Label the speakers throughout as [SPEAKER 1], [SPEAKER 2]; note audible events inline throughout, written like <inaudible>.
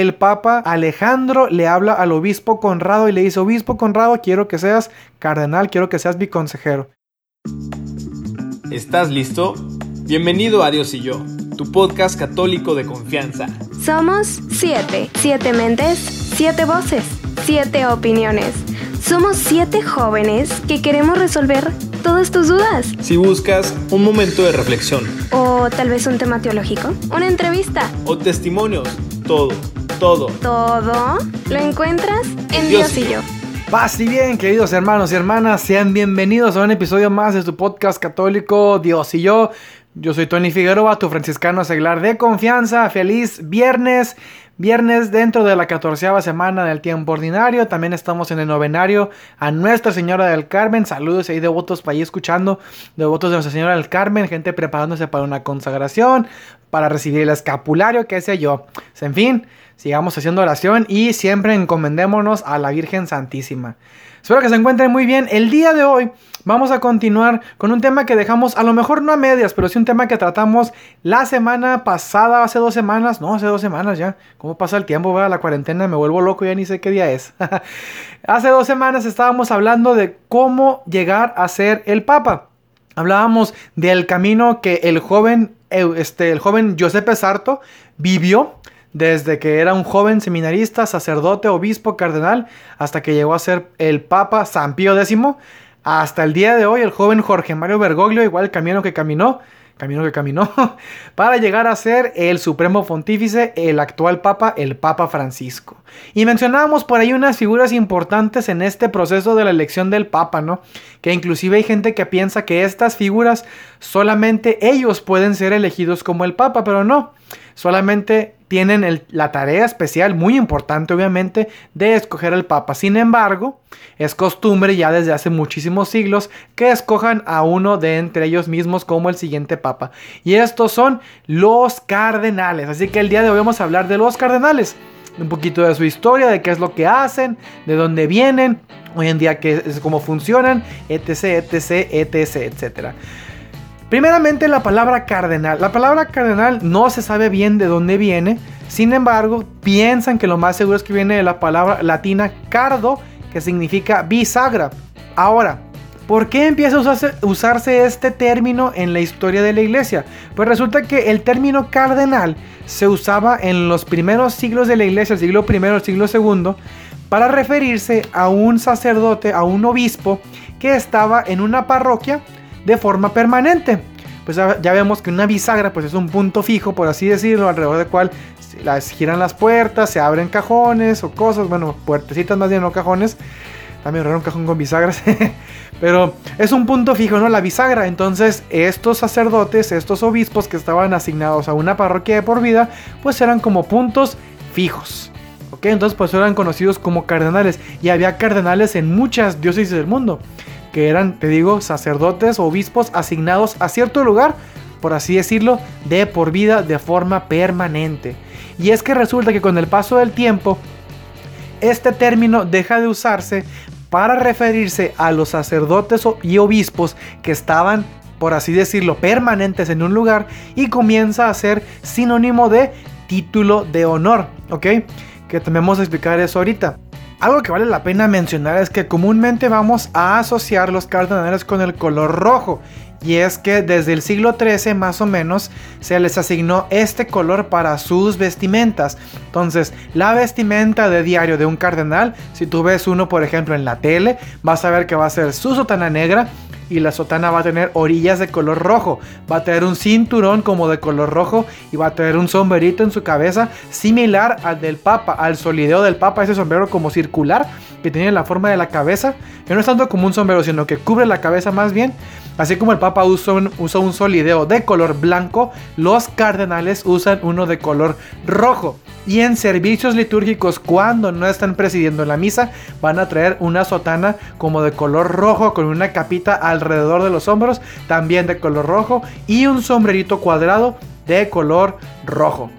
[SPEAKER 1] el Papa Alejandro le habla al obispo Conrado y le dice, obispo Conrado, quiero que seas cardenal, quiero que seas mi consejero.
[SPEAKER 2] ¿Estás listo? Bienvenido a Dios y yo, tu podcast católico de confianza.
[SPEAKER 3] Somos siete, siete mentes, siete voces, siete opiniones. Somos siete jóvenes que queremos resolver todas tus dudas.
[SPEAKER 2] Si buscas un momento de reflexión.
[SPEAKER 3] O tal vez un tema teológico, una entrevista.
[SPEAKER 2] O testimonios, todo, todo.
[SPEAKER 3] Todo lo encuentras en Dios, y yo.
[SPEAKER 1] Paz y bien, queridos hermanos y hermanas, sean bienvenidos a un episodio más de su podcast católico Dios y yo. Yo soy Tony Figueroa, tu franciscano seglar de confianza. Feliz viernes. Viernes dentro de la catorceava semana del tiempo ordinario. También estamos en el novenario a Nuestra Señora del Carmen. Saludos ahí devotos para ahí escuchando. Devotos de Nuestra Señora del Carmen. Gente preparándose para una consagración. Para recibir el escapulario, qué sé yo. En fin, sigamos haciendo oración y siempre encomendémonos a la Virgen Santísima. Espero que se encuentren muy bien. El día de hoy vamos a continuar con un tema que dejamos, a lo mejor no a medias, pero sí un tema que tratamos la semana pasada, hace dos semanas. No, hace dos semanas ya. ¿Cómo pasa el tiempo? ¿verdad? La cuarentena, me vuelvo loco, ya ni sé qué día es. <laughs> hace dos semanas estábamos hablando de cómo llegar a ser el Papa. Hablábamos del camino que el joven, este, el joven Giuseppe Sarto vivió desde que era un joven seminarista, sacerdote, obispo, cardenal, hasta que llegó a ser el Papa San Pío X, hasta el día de hoy el joven Jorge Mario Bergoglio, igual camino que caminó, camino que caminó, <laughs> para llegar a ser el supremo pontífice, el actual papa, el Papa Francisco. Y mencionábamos por ahí unas figuras importantes en este proceso de la elección del papa, ¿no? Que inclusive hay gente que piensa que estas figuras solamente ellos pueden ser elegidos como el papa, pero no. Solamente tienen la tarea especial, muy importante obviamente, de escoger al Papa. Sin embargo, es costumbre ya desde hace muchísimos siglos que escojan a uno de entre ellos mismos como el siguiente Papa. Y estos son los cardenales. Así que el día de hoy vamos a hablar de los cardenales. Un poquito de su historia, de qué es lo que hacen, de dónde vienen, hoy en día qué es, cómo funcionan, etc, etc, etc, etcétera. Primeramente la palabra cardenal. La palabra cardenal no se sabe bien de dónde viene. Sin embargo, piensan que lo más seguro es que viene de la palabra latina cardo, que significa bisagra. Ahora, ¿por qué empieza a usarse, este término en la historia de la iglesia? Pues resulta que el término cardenal se usaba en los primeros siglos de la iglesia, el siglo I, el siglo II, para referirse a un sacerdote, a un obispo que estaba en una parroquia de forma permanente. Pues ya vemos que una bisagra pues es un punto fijo, por así decirlo, alrededor del cual las giran las puertas, se abren cajones o cosas, bueno, puertecitas más bien, no cajones. También raro un cajón con bisagras. <laughs> Pero es un punto fijo, ¿no? La bisagra. Entonces, estos sacerdotes, estos obispos que estaban asignados a una parroquia de por vida, pues eran como puntos fijos. ¿Ok? Entonces, pues eran conocidos como cardenales. Y había cardenales en muchas diócesis del mundo que eran, te digo, sacerdotes, obispos asignados a cierto lugar, por así decirlo, de por vida de forma permanente. Y es que resulta que con el paso del tiempo, este término deja de usarse para referirse a los sacerdotes y obispos que estaban, por así decirlo, permanentes en un lugar y comienza a ser sinónimo de título de honor, ¿ok? Que también vamos a explicar eso ahorita. Algo que vale la pena mencionar es que comúnmente vamos a asociar los cardenales con el color rojo. Y es que desde el siglo XIII más o menos se les asignó este color para sus vestimentas. Entonces, la vestimenta de diario de un cardenal, si tú ves uno por ejemplo en la tele, vas a ver que va a ser su sotana negra y la sotana va a tener orillas de color rojo, va a tener un cinturón como de color rojo y va a tener un sombrerito en su cabeza similar al del Papa, al solideo del Papa, ese sombrero como circular que tiene la forma de la cabeza, que no es tanto como un sombrero, sino que cubre la cabeza más bien. Así como el Papa usa un, usa un solideo de color blanco, los cardenales usan uno de color rojo. Y en servicios litúrgicos, cuando no están presidiendo la misa, van a traer una sotana como de color rojo con una capita alrededor de los hombros, también de color rojo, y un sombrerito cuadrado de color rojo.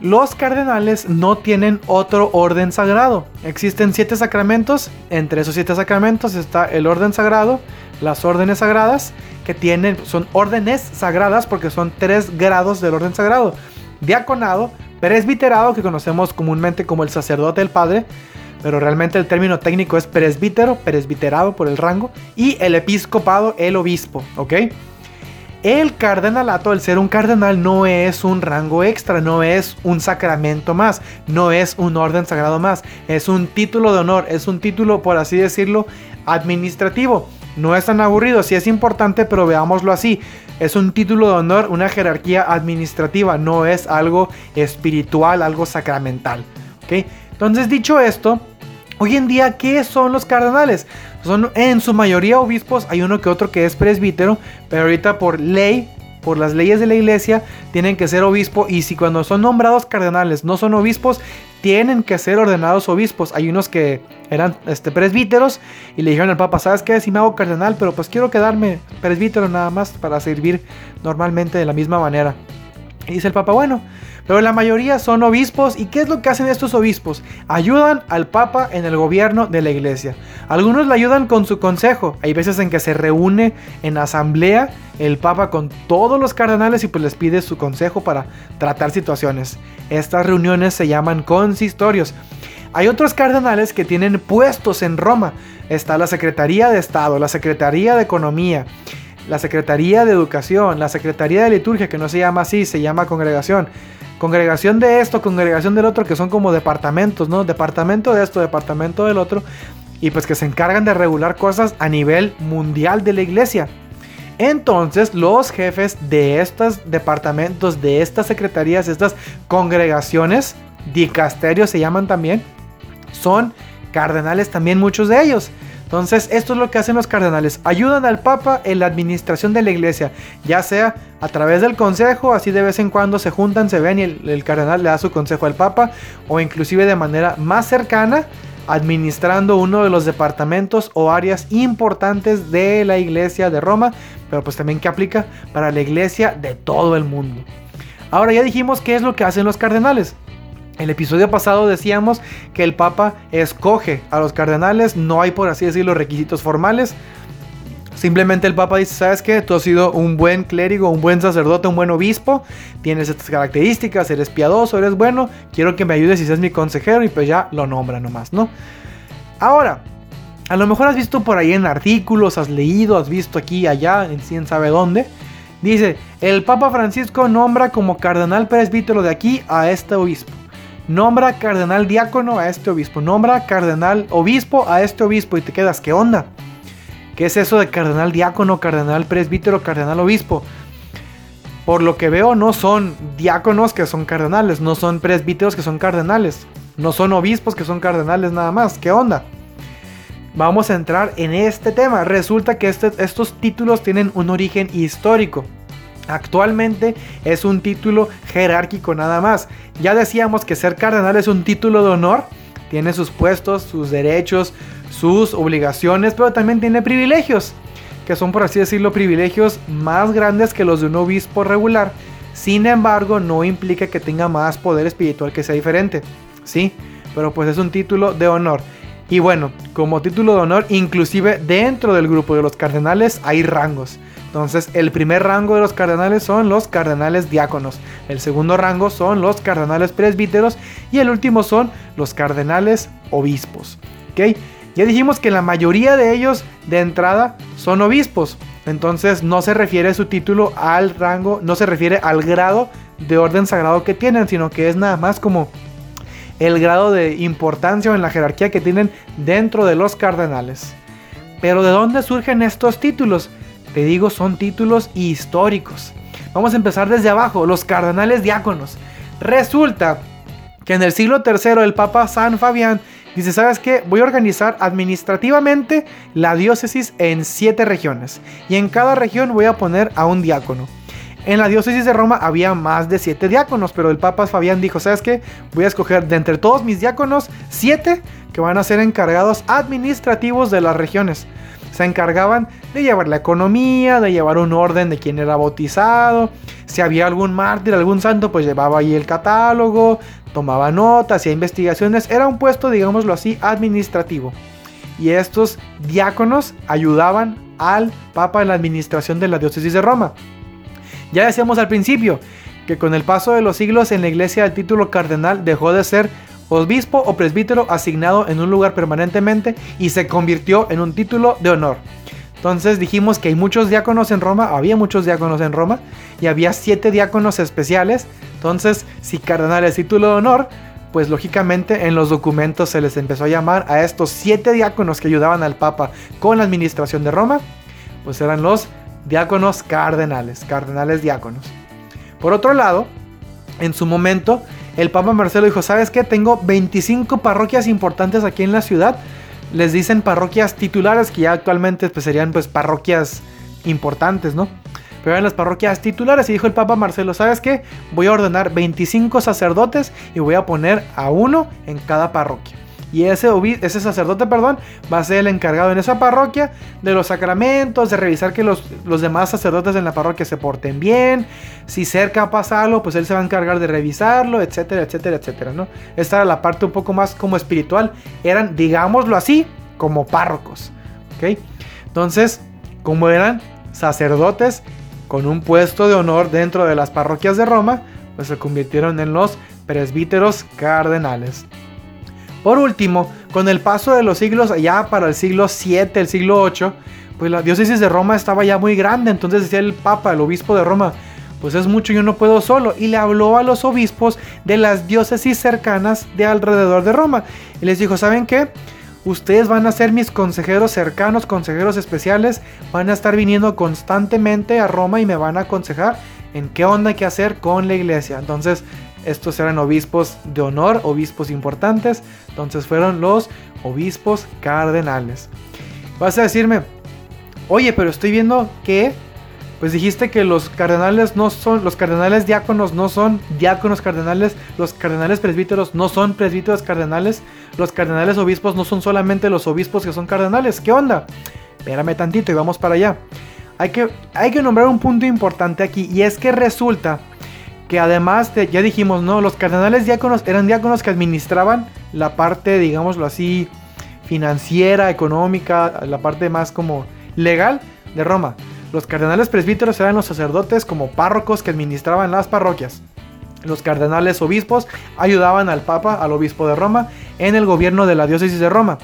[SPEAKER 1] Los cardenales no tienen otro orden sagrado. Existen siete sacramentos. Entre esos siete sacramentos está el orden sagrado, las órdenes sagradas, que tienen, son órdenes sagradas porque son tres grados del orden sagrado. Diaconado, presbiterado, que conocemos comúnmente como el sacerdote del Padre, pero realmente el término técnico es presbítero, presbiterado por el rango, y el episcopado, el obispo, ¿ok? El cardenalato, el ser un cardenal, no es un rango extra, no es un sacramento más, no es un orden sagrado más, es un título de honor, es un título, por así decirlo, administrativo. No es tan aburrido, sí es importante, pero veámoslo así. Es un título de honor, una jerarquía administrativa, no es algo espiritual, algo sacramental. ¿ok? Entonces, dicho esto, hoy en día, ¿qué son los cardenales? Son en su mayoría obispos, hay uno que otro que es presbítero, pero ahorita por ley, por las leyes de la iglesia, tienen que ser obispo y si cuando son nombrados cardenales no son obispos, tienen que ser ordenados obispos. Hay unos que eran este, presbíteros y le dijeron al Papa, ¿sabes qué? Si me hago cardenal, pero pues quiero quedarme presbítero nada más para servir normalmente de la misma manera. Y dice el Papa, bueno, pero la mayoría son obispos. ¿Y qué es lo que hacen estos obispos? Ayudan al Papa en el gobierno de la iglesia. Algunos le ayudan con su consejo. Hay veces en que se reúne en asamblea el Papa con todos los cardenales y pues les pide su consejo para tratar situaciones. Estas reuniones se llaman consistorios. Hay otros cardenales que tienen puestos en Roma. Está la Secretaría de Estado, la Secretaría de Economía, la Secretaría de Educación, la Secretaría de Liturgia, que no se llama así, se llama Congregación congregación de esto, congregación del otro, que son como departamentos, ¿no? Departamento de esto, departamento del otro, y pues que se encargan de regular cosas a nivel mundial de la iglesia. Entonces los jefes de estos departamentos, de estas secretarías, estas congregaciones, dicasterios se llaman también, son cardenales también muchos de ellos. Entonces, esto es lo que hacen los cardenales. Ayudan al Papa en la administración de la iglesia, ya sea a través del consejo, así de vez en cuando se juntan, se ven y el, cardenal le da su consejo al Papa, o inclusive de manera más cercana, administrando uno de los departamentos o áreas importantes de la iglesia de Roma, pero pues también que aplica para la iglesia de todo el mundo. Ahora ya dijimos qué es lo que hacen los cardenales. El episodio pasado decíamos que el Papa escoge a los cardenales, no hay por así decirlo requisitos formales. Simplemente el Papa dice, ¿sabes qué? Tú has sido un buen clérigo, un buen sacerdote, un buen obispo, tienes estas características, eres piadoso, eres bueno, quiero que me ayudes y seas mi consejero y pues ya lo nombra nomás, ¿no? Ahora, a lo mejor has visto por ahí en artículos, has leído, has visto aquí, allá, en quién sabe dónde. Dice, el Papa Francisco nombra como cardenal presbítero de aquí a este obispo nombra cardenal diácono a este obispo, nombra cardenal obispo a este obispo y te quedas, ¿qué onda? ¿Qué es eso de cardenal diácono, cardenal presbítero, cardenal obispo? Por lo que veo no son diáconos que son cardenales, no son presbíteros que son cardenales, no son obispos que son cardenales nada más, ¿qué onda? Vamos a entrar en este tema. Resulta que este, estos títulos tienen un origen histórico. Actualmente es un título jerárquico nada más. Ya decíamos que ser cardenal es un título de honor. Tiene sus puestos, sus derechos, sus obligaciones, pero también tiene privilegios, que son por así decirlo privilegios más grandes que los de un obispo regular. Sin embargo, no implica que tenga más poder espiritual que sea diferente. Sí, pero pues es un título de honor. Y bueno, como título de honor, inclusive dentro del grupo de los cardenales hay rangos. Entonces, el primer rango de los cardenales son los cardenales diáconos. El segundo rango son los cardenales presbíteros. Y el último son los cardenales obispos. ¿Ok? Ya dijimos que la mayoría de ellos de entrada son obispos. Entonces no se refiere su título al rango, no se refiere al grado de orden sagrado que tienen, sino que es nada más como el grado de importancia o en la jerarquía que tienen dentro de los cardenales. Pero ¿de dónde surgen estos títulos? Te digo, son títulos históricos. Vamos a empezar desde abajo, los cardenales diáconos. Resulta que en el siglo III el Papa San Fabián dice, ¿sabes qué? Voy a organizar administrativamente la diócesis en siete regiones. Y en cada región voy a poner a un diácono. En la diócesis de Roma había más de siete diáconos, pero el Papa Fabián dijo, ¿sabes qué? Voy a escoger de entre todos mis diáconos siete que van a ser encargados administrativos de las regiones se encargaban de llevar la economía, de llevar un orden de quién era bautizado. Si había algún mártir, algún santo, pues llevaba ahí el catálogo, tomaba notas, hacía investigaciones. Era un puesto, digámoslo así, administrativo. Y estos diáconos ayudaban al Papa en la administración de la diócesis de Roma. Ya decíamos al principio que con el paso de los siglos en la iglesia el título cardenal dejó de ser obispo o presbítero asignado en un lugar permanentemente y se convirtió en un título de honor. Entonces dijimos que hay muchos diáconos en Roma, había muchos diáconos en Roma y había siete diáconos especiales. Entonces, si cardenal es título de honor, pues lógicamente en los documentos se les empezó a llamar a estos siete diáconos que ayudaban al Papa con la administración de Roma, pues eran los diáconos cardenales, cardenales diáconos. Por otro lado, en su momento, el Papa Marcelo dijo, ¿sabes qué? Tengo 25 parroquias importantes aquí en la ciudad. Les dicen parroquias titulares, que ya actualmente pues, serían pues parroquias importantes, ¿no? pero eran las parroquias titulares y dijo el Papa Marcelo, ¿sabes qué? Voy a ordenar 25 sacerdotes y voy a poner a uno en cada parroquia. Y ese, ese sacerdote, perdón, va a ser el encargado en esa parroquia de los sacramentos, de revisar que los, los demás sacerdotes en la parroquia se porten bien. Si cerca pasa algo, pues él se va a encargar de revisarlo, etcétera, etcétera, etcétera, ¿no? Esta era la parte un poco más como espiritual. Eran, digámoslo así, como párrocos, ¿ok? Entonces, como eran sacerdotes, con un puesto de honor dentro de las parroquias de Roma, pues se convirtieron en los presbíteros cardenales. Por último, con el paso de los siglos, ya para el siglo 7, el siglo 8, pues la diócesis de Roma estaba ya muy grande, entonces decía el Papa, el obispo de Roma, pues es mucho, yo no puedo solo. Y le habló a los obispos de las diócesis cercanas de alrededor de Roma. Y les dijo, ¿saben qué? Ustedes van a ser mis consejeros cercanos, consejeros especiales. Van a estar viniendo constantemente a Roma y me van a aconsejar en qué onda hay que hacer con la iglesia. Entonces, estos eran obispos de honor, obispos importantes. Entonces fueron los obispos cardenales. Vas a decirme, oye, pero estoy viendo que, pues dijiste que los cardenales no son, los cardenales diáconos no son diáconos cardenales, los cardenales presbíteros no son presbíteros cardenales los cardenales obispos no son solamente los obispos que son cardenales. ¿Qué onda? Espérame tantito y vamos para allá. Hay que, hay que nombrar un punto importante aquí y es que resulta que además de, ya dijimos, ¿no? Los cardenales diáconos eran diáconos que administraban la parte, digámoslo así, financiera, económica, la parte más como legal de Roma. Los cardenales presbíteros eran los sacerdotes como párrocos que administraban las parroquias. Los cardenales obispos ayudaban al Papa, al obispo de Roma, en el gobierno de la diócesis de Roma.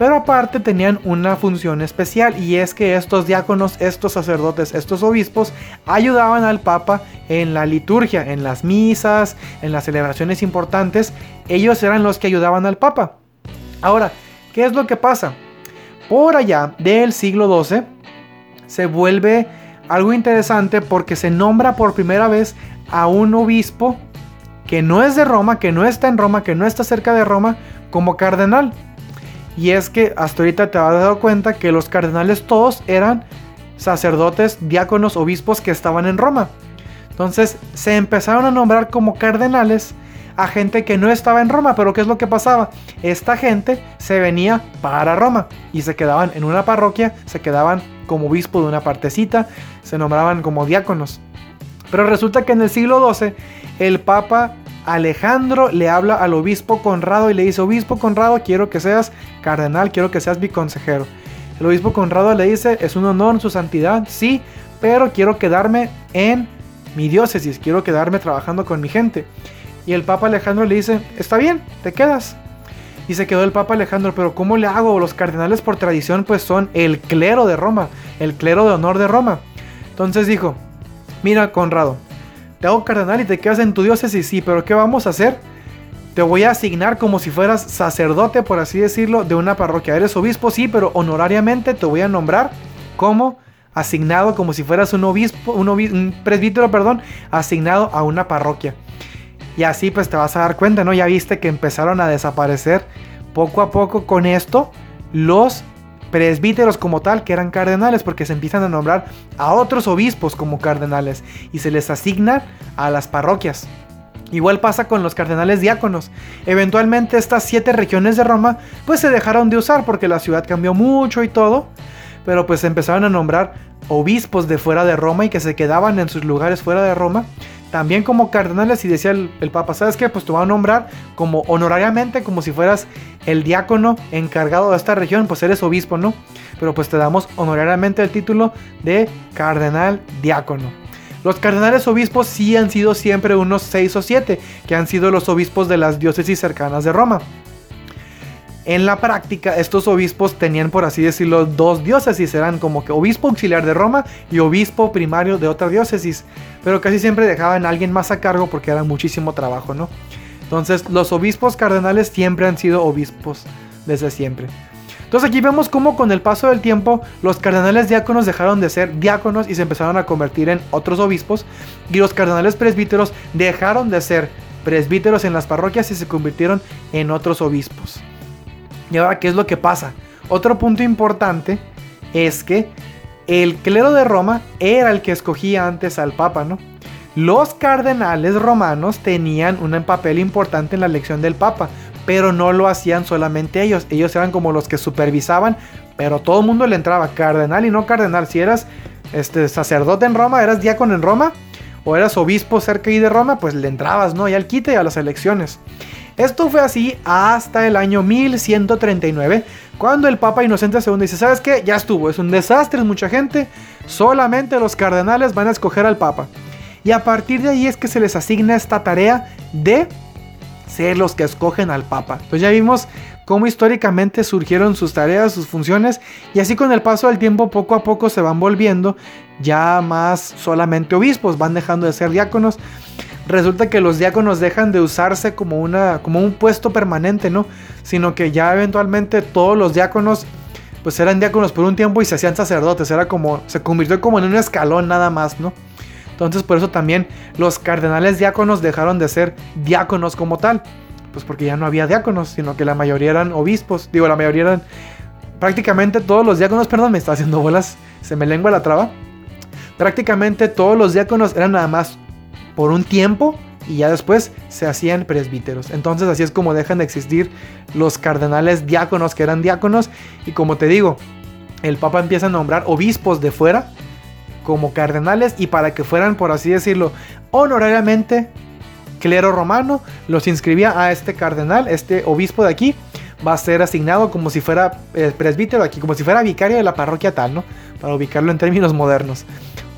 [SPEAKER 1] Pero aparte tenían una función especial y es que estos diáconos, estos sacerdotes, estos obispos ayudaban al Papa en la liturgia, en las misas, en las celebraciones importantes. Ellos eran los que ayudaban al Papa. Ahora, ¿qué es lo que pasa? Por allá del siglo XII se vuelve algo interesante porque se nombra por primera vez a un obispo que no es de Roma, que no está en Roma, que no está cerca de Roma, como cardenal. Y es que hasta ahorita te has dado cuenta que los cardenales todos eran sacerdotes, diáconos, obispos que estaban en Roma. Entonces se empezaron a nombrar como cardenales a gente que no estaba en Roma, pero ¿qué es lo que pasaba? Esta gente se venía para Roma y se quedaban en una parroquia, se quedaban como obispo de una partecita, se nombraban como diáconos. Pero resulta que en el siglo XII el Papa Alejandro le habla al obispo Conrado y le dice, obispo Conrado, quiero que seas cardenal, quiero que seas mi consejero. El obispo Conrado le dice, es un honor su santidad, sí, pero quiero quedarme en mi diócesis, quiero quedarme trabajando con mi gente. Y el Papa Alejandro le dice, está bien, te quedas. Y se quedó el Papa Alejandro, pero ¿cómo le hago? Los cardenales por tradición pues son el clero de Roma, el clero de honor de Roma. Entonces dijo, mira Conrado, te hago cardenal y te quedas en tu diócesis, sí, pero ¿qué vamos a hacer? Te voy a asignar como si fueras sacerdote, por así decirlo, de una parroquia. Eres obispo, sí, pero honorariamente te voy a nombrar como asignado, como si fueras un obispo, un, presbítero, perdón, asignado a una parroquia. Y así pues te vas a dar cuenta, ¿no? Ya viste que empezaron a desaparecer poco a poco con esto los presbíteros como tal, que eran cardenales, porque se empiezan a nombrar a otros obispos como cardenales y se les asigna a las parroquias. Igual pasa con los cardenales diáconos. Eventualmente estas siete regiones de Roma pues se dejaron de usar porque la ciudad cambió mucho y todo, pero pues empezaron a nombrar obispos de fuera de Roma y que se quedaban en sus lugares fuera de Roma también como cardenales y decía el, Papa, ¿sabes qué? Pues te voy a nombrar como honorariamente, como si fueras el diácono encargado de esta región, pues eres obispo, ¿no? Pero pues te damos honorariamente el título de cardenal diácono. Los cardenales obispos sí han sido siempre unos 6 o 7, que han sido los obispos de las diócesis cercanas de Roma. En la práctica, estos obispos tenían, por así decirlo, dos diócesis. Eran como que obispo auxiliar de Roma y obispo primario de otra diócesis. Pero casi siempre dejaban a alguien más a cargo porque era muchísimo trabajo, ¿no? Entonces, los obispos cardenales siempre han sido obispos desde siempre. Entonces aquí vemos cómo con el paso del tiempo los cardenales diáconos dejaron de ser diáconos y se empezaron a convertir en otros obispos y los cardenales presbíteros dejaron de ser presbíteros en las parroquias y se convirtieron en otros obispos. Y ahora, ¿qué es lo que pasa? Otro punto importante es que el clero de Roma era el que escogía antes al Papa, ¿no? Los cardenales romanos tenían un papel importante en la elección del Papa, pero no lo hacían solamente ellos. Ellos eran como los que supervisaban, pero todo el mundo le entraba, cardenal y no cardenal. Si eras este, sacerdote en Roma, eras diácono en Roma, o eras obispo cerca ahí de Roma, pues le entrabas, ¿no? Y al quite y a las elecciones. Esto fue así hasta el año 1139, cuando el Papa Inocente II dice, ¿sabes qué? Ya estuvo, es un desastre, es mucha gente, solamente los cardenales van a escoger al Papa. Y a partir de ahí es que se les asigna esta tarea de ser los que escogen al Papa. Pues ya vimos cómo históricamente surgieron sus tareas, sus funciones, y así con el paso del tiempo poco a poco se van volviendo ya más solamente obispos, van dejando de ser diáconos resulta que los diáconos dejan de usarse como, una, como un puesto permanente, ¿no? Sino que ya eventualmente todos los diáconos pues eran diáconos por un tiempo y se hacían sacerdotes, era como, se convirtió como en un escalón nada más, ¿no? Entonces por eso también los cardenales diáconos dejaron de ser diáconos como tal, pues porque ya no había diáconos, sino que la mayoría eran obispos, digo, la mayoría eran prácticamente todos los diáconos, perdón, me está haciendo bolas, se me lengua la traba. Prácticamente todos los diáconos eran nada más por un tiempo y ya después se hacían presbíteros. Entonces así es como dejan de existir los cardenales diáconos que eran diáconos y como te digo, el Papa empieza a nombrar obispos de fuera como cardenales y para que fueran, por así decirlo, honorariamente clero romano, los inscribía a este cardenal, este obispo de aquí, va a ser asignado como si fuera eh, presbítero aquí, como si fuera vicario de la parroquia tal, ¿no? Para ubicarlo en términos modernos.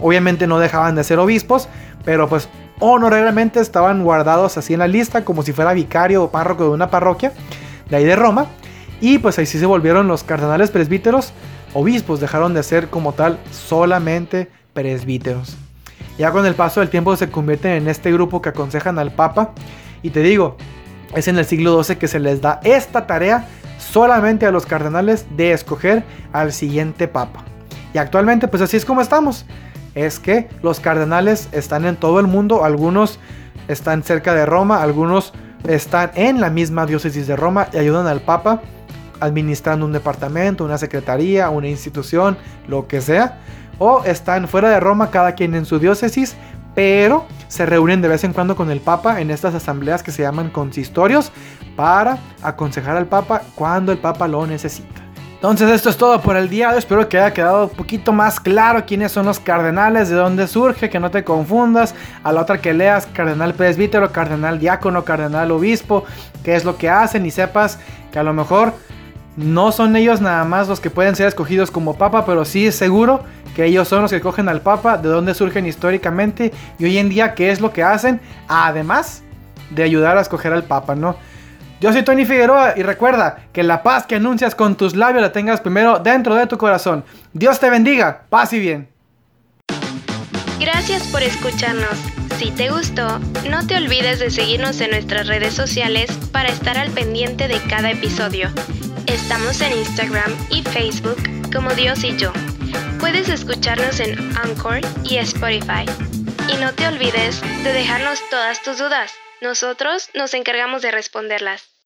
[SPEAKER 1] Obviamente no dejaban de ser obispos, pero pues honorariamente estaban guardados así en la lista como si fuera vicario o párroco de una parroquia de ahí de Roma. Y pues ahí sí se volvieron los cardenales presbíteros, obispos, dejaron de ser como tal solamente presbíteros. Ya con el paso del tiempo se convierten en este grupo que aconsejan al Papa. Y te digo, es en el siglo XII que se les da esta tarea solamente a los cardenales de escoger al siguiente Papa. Y actualmente pues así es como estamos es que los cardenales están en todo el mundo, algunos están cerca de Roma, algunos están en la misma diócesis de Roma y ayudan al Papa administrando un departamento, una secretaría, una institución, lo que sea, o están fuera de Roma cada quien en su diócesis, pero se reúnen de vez en cuando con el Papa en estas asambleas que se llaman consistorios para aconsejar al Papa cuando el Papa lo necesita. Entonces esto es todo por el día hoy. Espero que haya quedado un poquito más claro quiénes son los cardenales, de dónde surge, que no te confundas. A la otra que leas cardenal presbítero, cardenal diácono, cardenal obispo, qué es lo que hacen y sepas que a lo mejor no son ellos nada más los que pueden ser escogidos como papa, pero sí es seguro que ellos son los que cogen al papa, de dónde surgen históricamente y hoy en día qué es lo que hacen, además de ayudar a escoger al papa, ¿no? Yo soy Tony Figueroa y recuerda que la paz que anuncias con tus labios la tengas primero dentro de tu corazón. Dios te bendiga, paz y bien.
[SPEAKER 3] Gracias por escucharnos. Si te gustó, no te olvides de seguirnos en nuestras redes sociales para estar al pendiente de cada episodio. Estamos en Instagram y Facebook como Dios y yo. Puedes escucharnos en Anchor y Spotify. Y no te olvides de dejarnos todas tus dudas. Nosotros nos encargamos de responderlas.